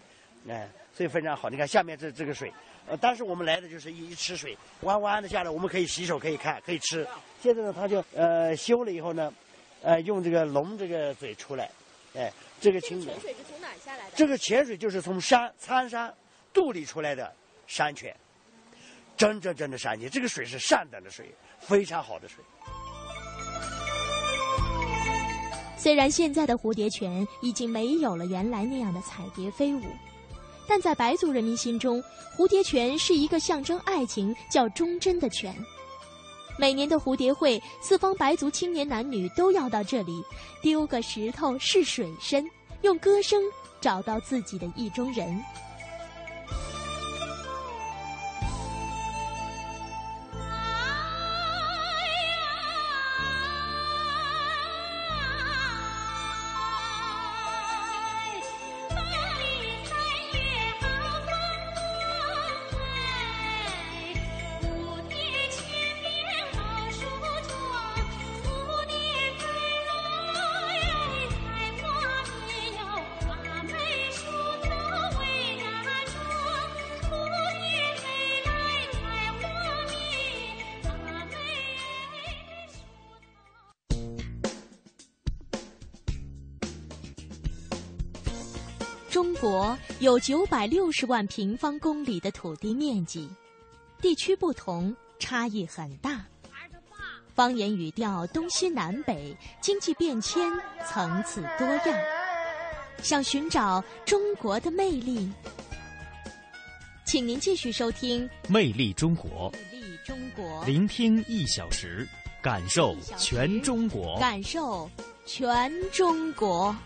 哎，所以非常好。你看下面这这个水。呃，当时我们来的就是一一池水，弯弯的下来，我们可以洗手，可以看，可以吃。现在呢，他就呃修了以后呢，呃用这个龙这个嘴出来，哎，这个清泉水是从哪儿下来的？这个泉水就是从山苍山肚里出来的山泉，真真正的山泉。这个水是上等的水，非常好的水。虽然现在的蝴蝶泉已经没有了原来那样的彩蝶飞舞。但在白族人民心中，蝴蝶泉是一个象征爱情、叫忠贞的泉。每年的蝴蝶会，四方白族青年男女都要到这里，丢个石头试水深，用歌声找到自己的意中人。中国有九百六十万平方公里的土地面积，地区不同，差异很大。方言语调东西南北，经济变迁层次多样。想寻找中国的魅力，请您继续收听《魅力中国》，魅力中国，聆听一小时，感受全中国，感受全中国。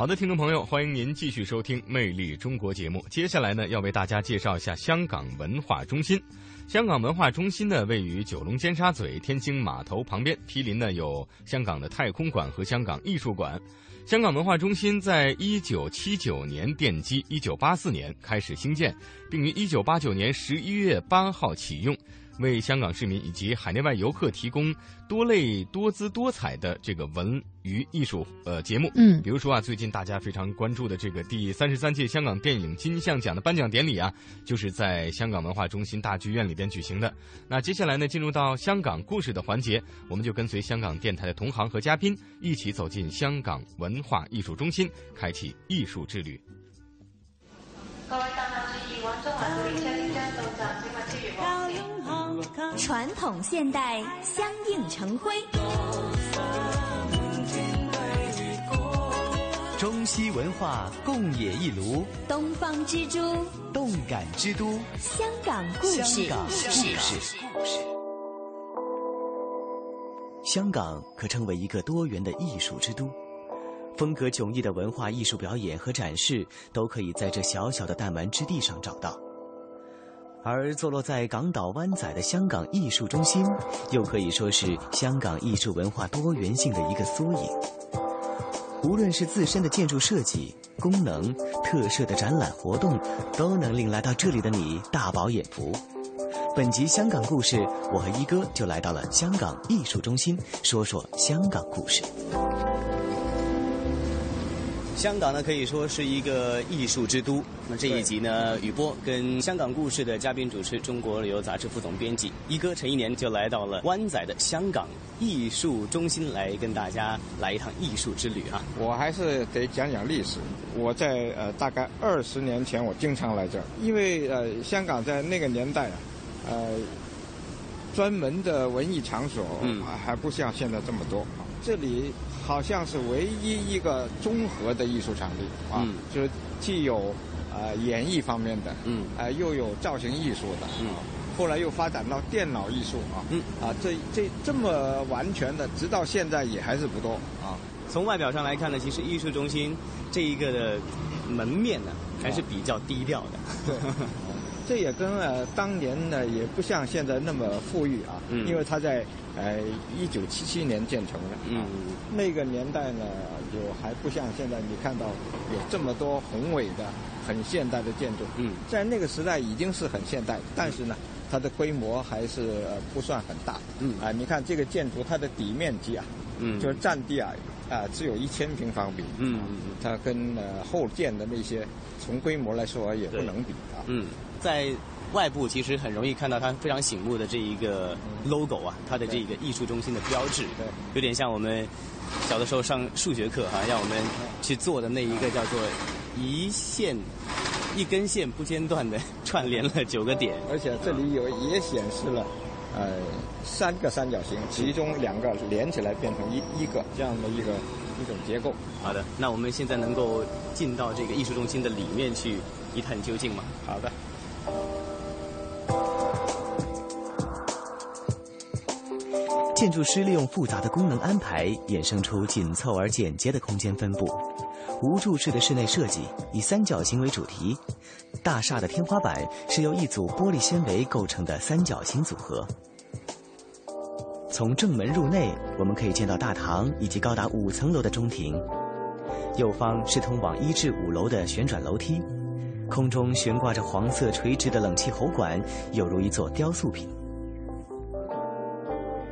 好的，听众朋友，欢迎您继续收听《魅力中国》节目。接下来呢，要为大家介绍一下香港文化中心。香港文化中心呢，位于九龙尖沙咀天星码头旁边，毗邻呢有香港的太空馆和香港艺术馆。香港文化中心在一九七九年奠基，一九八四年开始兴建，并于一九八九年十一月八号启用。为香港市民以及海内外游客提供多类多姿多彩的这个文娱艺术呃节目，嗯，比如说啊，最近大家非常关注的这个第三十三届香港电影金像奖的颁奖典礼啊，就是在香港文化中心大剧院里边举行的。那接下来呢，进入到香港故事的环节，我们就跟随香港电台的同行和嘉宾一起走进香港文化艺术中心，开启艺术之旅。各位大客注意，往中环传统现代相映成辉，中西文化共冶一炉，东方之珠，动感之都，香港故事。香港故事。香港可称为一个多元的艺术之都，风格迥异的文化艺术表演和展示都可以在这小小的弹丸之地上找到。而坐落在港岛湾仔的香港艺术中心，又可以说是香港艺术文化多元性的一个缩影。无论是自身的建筑设计、功能、特色的展览活动，都能令来到这里的你大饱眼福。本集香港故事，我和一哥就来到了香港艺术中心，说说香港故事。香港呢可以说是一个艺术之都。那这一集呢，雨波跟香港故事的嘉宾主持、中国旅游杂志副总编辑一哥陈一年就来到了湾仔的香港艺术中心，来跟大家来一趟艺术之旅啊。我还是得讲讲历史。我在呃大概二十年前，我经常来这儿，因为呃香港在那个年代啊，呃专门的文艺场所还不像现在这么多。这里好像是唯一一个综合的艺术场地啊，就是既有呃演艺方面的，嗯，呃又有造型艺术的，嗯，后来又发展到电脑艺术啊，嗯，啊这这这么完全的，直到现在也还是不多啊。从外表上来看呢，其实艺术中心这一个的门面呢还是比较低调的，对。这也跟呃当年呢也不像现在那么富裕啊，因为它在呃一九七七年建成的，嗯，那个年代呢就还不像现在你看到有这么多宏伟的、很现代的建筑，嗯，在那个时代已经是很现代，但是呢它的规模还是不算很大，嗯，啊你看这个建筑它的底面积啊，嗯，就是占地啊啊只有一千平方米，嗯，它跟呃后建的那些从规模来说也不能比啊，嗯。在外部其实很容易看到它非常醒目的这一个 logo 啊，它的这个艺术中心的标志，有点像我们小的时候上数学课哈，让我们去做的那一个叫做一线一根线不间断的串联了九个点，而且这里有也显示了呃三个三角形，其中两个连起来变成一一个这样的一个一种结构。好的，那我们现在能够进到这个艺术中心的里面去一探究竟吗？好的。建筑师利用复杂的功能安排，衍生出紧凑而简洁的空间分布。无柱式的室内设计以三角形为主题，大厦的天花板是由一组玻璃纤维构成的三角形组合。从正门入内，我们可以见到大堂以及高达五层楼的中庭。右方是通往一至五楼的旋转楼梯，空中悬挂着黄色垂直的冷气喉管，犹如一座雕塑品。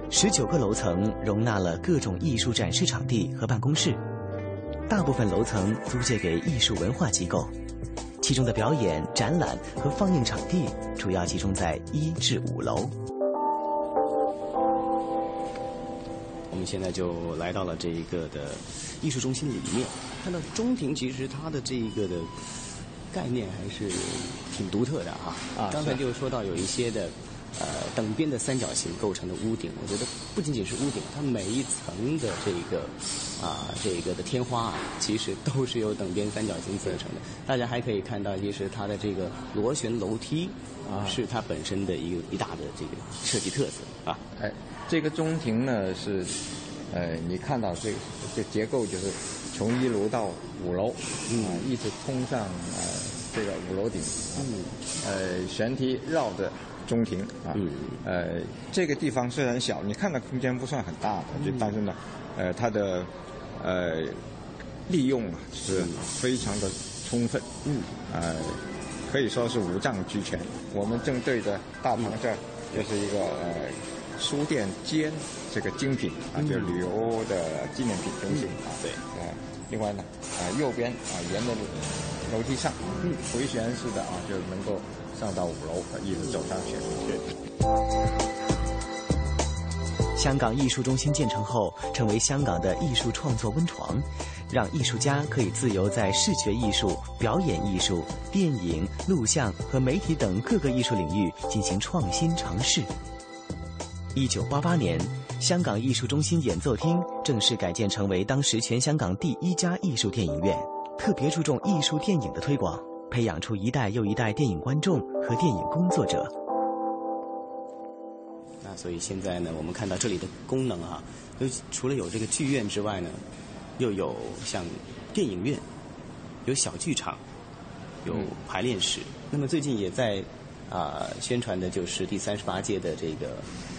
十九个楼层容纳了各种艺术展示场地和办公室，大部分楼层租借给艺术文化机构，其中的表演、展览和放映场地主要集中在一至五楼。我们现在就来到了这一个的艺术中心里面，看到中庭，其实它的这一个的概念还是挺独特的哈。啊，刚才就说到有一些的。呃，等边的三角形构成的屋顶，我觉得不仅仅是屋顶，它每一层的这个啊，这个的天花啊，其实都是由等边三角形组成的。大家还可以看到，其实它的这个螺旋楼梯啊，是它本身的一个一大的这个设计特色啊。哎，这个中庭呢是，呃，你看到这这结构就是从一楼到五楼，啊，一直通上呃这个五楼顶，嗯，呃，旋梯绕着。中庭啊，呃，这个地方虽然小，你看的空间不算很大，就但是呢，呃，它的呃利用啊是非常的充分，嗯，呃，可以说是五脏俱全。我们正对着大堂这儿就是一个呃书店兼这个精品啊，就是旅游的纪念品中心啊，对，呃，另外呢，啊右边啊沿着楼梯上，嗯，回旋式的啊，就能够。上到五楼，一直走上去。香港艺术中心建成后，成为香港的艺术创作温床，让艺术家可以自由在视觉艺术、表演艺术、电影、录像和媒体等各个艺术领域进行创新尝试。一九八八年，香港艺术中心演奏厅正式改建成为当时全香港第一家艺术电影院，特别注重艺术电影的推广。培养出一代又一代电影观众和电影工作者。那所以现在呢，我们看到这里的功能啊，就除了有这个剧院之外呢，又有像电影院，有小剧场，有排练室。那么最近也在啊、宣传的就是第三十八届的这个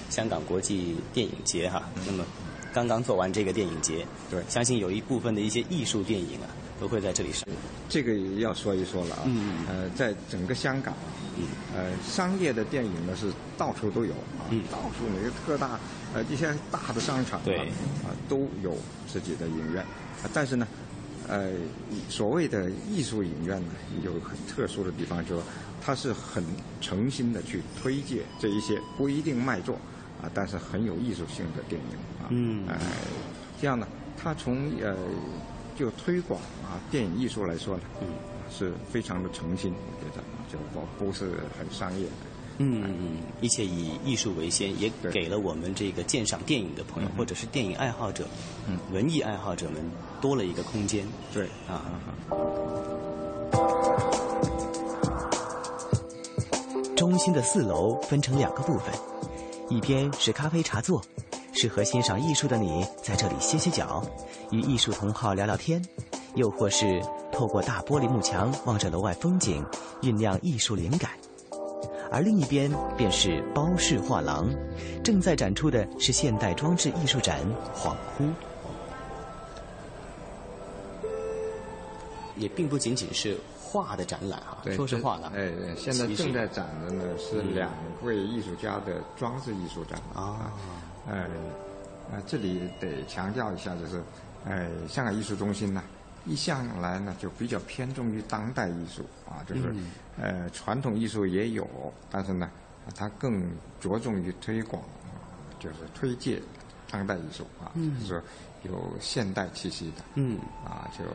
香港国际电影节哈。那么刚刚做完这个电影节，对，相信有一部分的一些艺术电影啊都会在这里上。这个也要说一说了啊。嗯呃，在整个香港，嗯，呃，商业的电影呢是到处都有啊，嗯到处哪个特大呃一些大的商场啊，对啊都有自己的影院，啊但是呢，呃，所谓的艺术影院呢，有很特殊的地方，就是它是很诚心的去推介这一些不一定卖座啊，但是很有艺术性的电影啊，嗯。呃，这样呢，它从呃就推广啊电影艺术来说呢，嗯，是非常的诚心，我觉得就不不是很商业的。嗯嗯嗯，一切以艺术为先，也给了我们这个鉴赏电影的朋友，或者是电影爱好者、嗯。文艺爱好者们多了一个空间。对啊，中心的四楼分成两个部分，一边是咖啡茶座，适合欣赏艺术的你在这里歇歇脚，与艺术同好聊聊天，又或是透过大玻璃幕墙望着楼外风景，酝酿艺术灵感。而另一边便是包氏画廊，正在展出的是现代装置艺术展《恍惚》。也并不仅仅是画的展览啊，对，说是画呢。哎，对现在正在展的呢是嗯两位艺术家的装置艺术展啊，呃，呃，这里得强调一下，就是，呃，香港艺术中心呢，一向来呢就比较偏重于当代艺术啊，就是，嗯。呃，传统艺术也有，但是呢，它更着重于推广，就是推介当代艺术啊，嗯。就是说有现代气息的，嗯，啊，就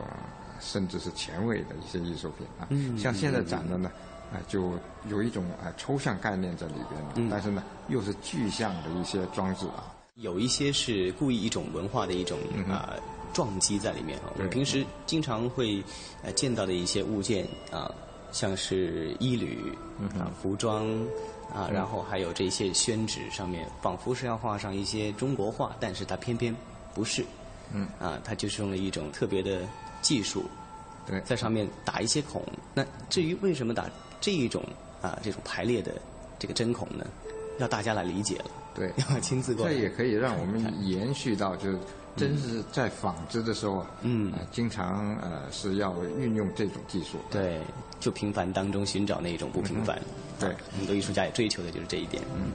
甚至是前卫的一些艺术品啊，嗯像现在展的呢，啊、就有一种啊、抽象概念在里边了，嗯。但是呢，又是具象的一些装置啊，有一些是故意一种文化的一种嗯啊、撞击在里面啊。我们平时经常会呃见到的一些物件啊，像是衣履啊、服装啊，嗯。然后还有这些宣纸上面，仿佛是要画上一些中国画，但是它偏偏不是。嗯。啊，它就是用了一种特别的技术，对，在上面打一些孔。那至于为什么打这一种啊这种排列的这个针孔呢？要大家来理解了。对，要亲自过来。这也可以让我们延续到，就是真是在纺织的时候啊，嗯呃经常呃是要运用这种技术，对，就平凡当中寻找那一种不平凡。对，很多艺术家也追求的就是这一点。嗯。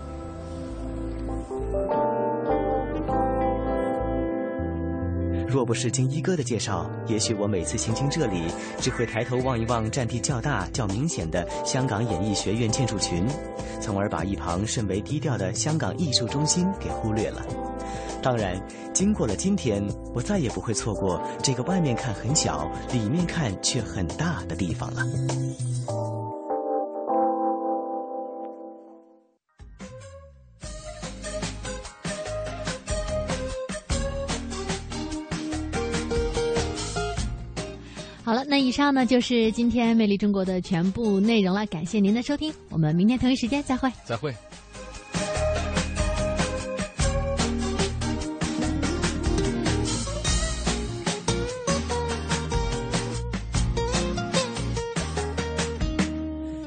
若不是经一哥的介绍，也许我每次行经这里，只会抬头望一望占地较大、较明显的香港演艺学院建筑群，从而把一旁甚为低调的香港艺术中心给忽略了。当然，经过了今天，我再也不会错过这个外面看很小，里面看却很大的地方了。以上呢就是今天《魅力中国》的全部内容了，感谢您的收听，我们明天同一时间再会。再会。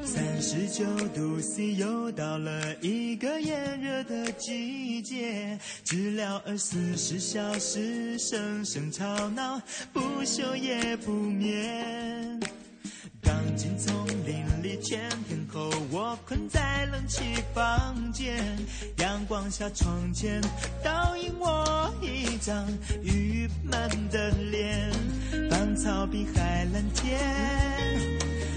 三十九度 C，又到了一季节，治疗二十四小时，声声吵闹，不休也不眠。钢筋丛林里全天后，我困在冷气房间，阳光下窗前倒映我一张郁闷的脸，芳草碧海蓝天。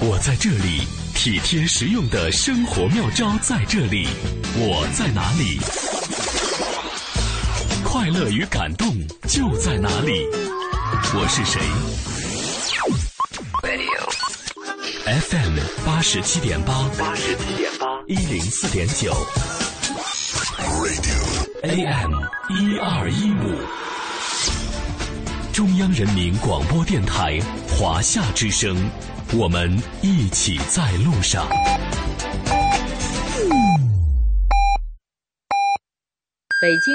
我在这里，体贴实用的生活妙招在这里。我在哪里？快乐与感动就在哪里？我是谁？FM 八十七点八，八十七点八，一零四点九，AM 一二一五，中央人民广播电台华夏之声，我们一起在路上。北京。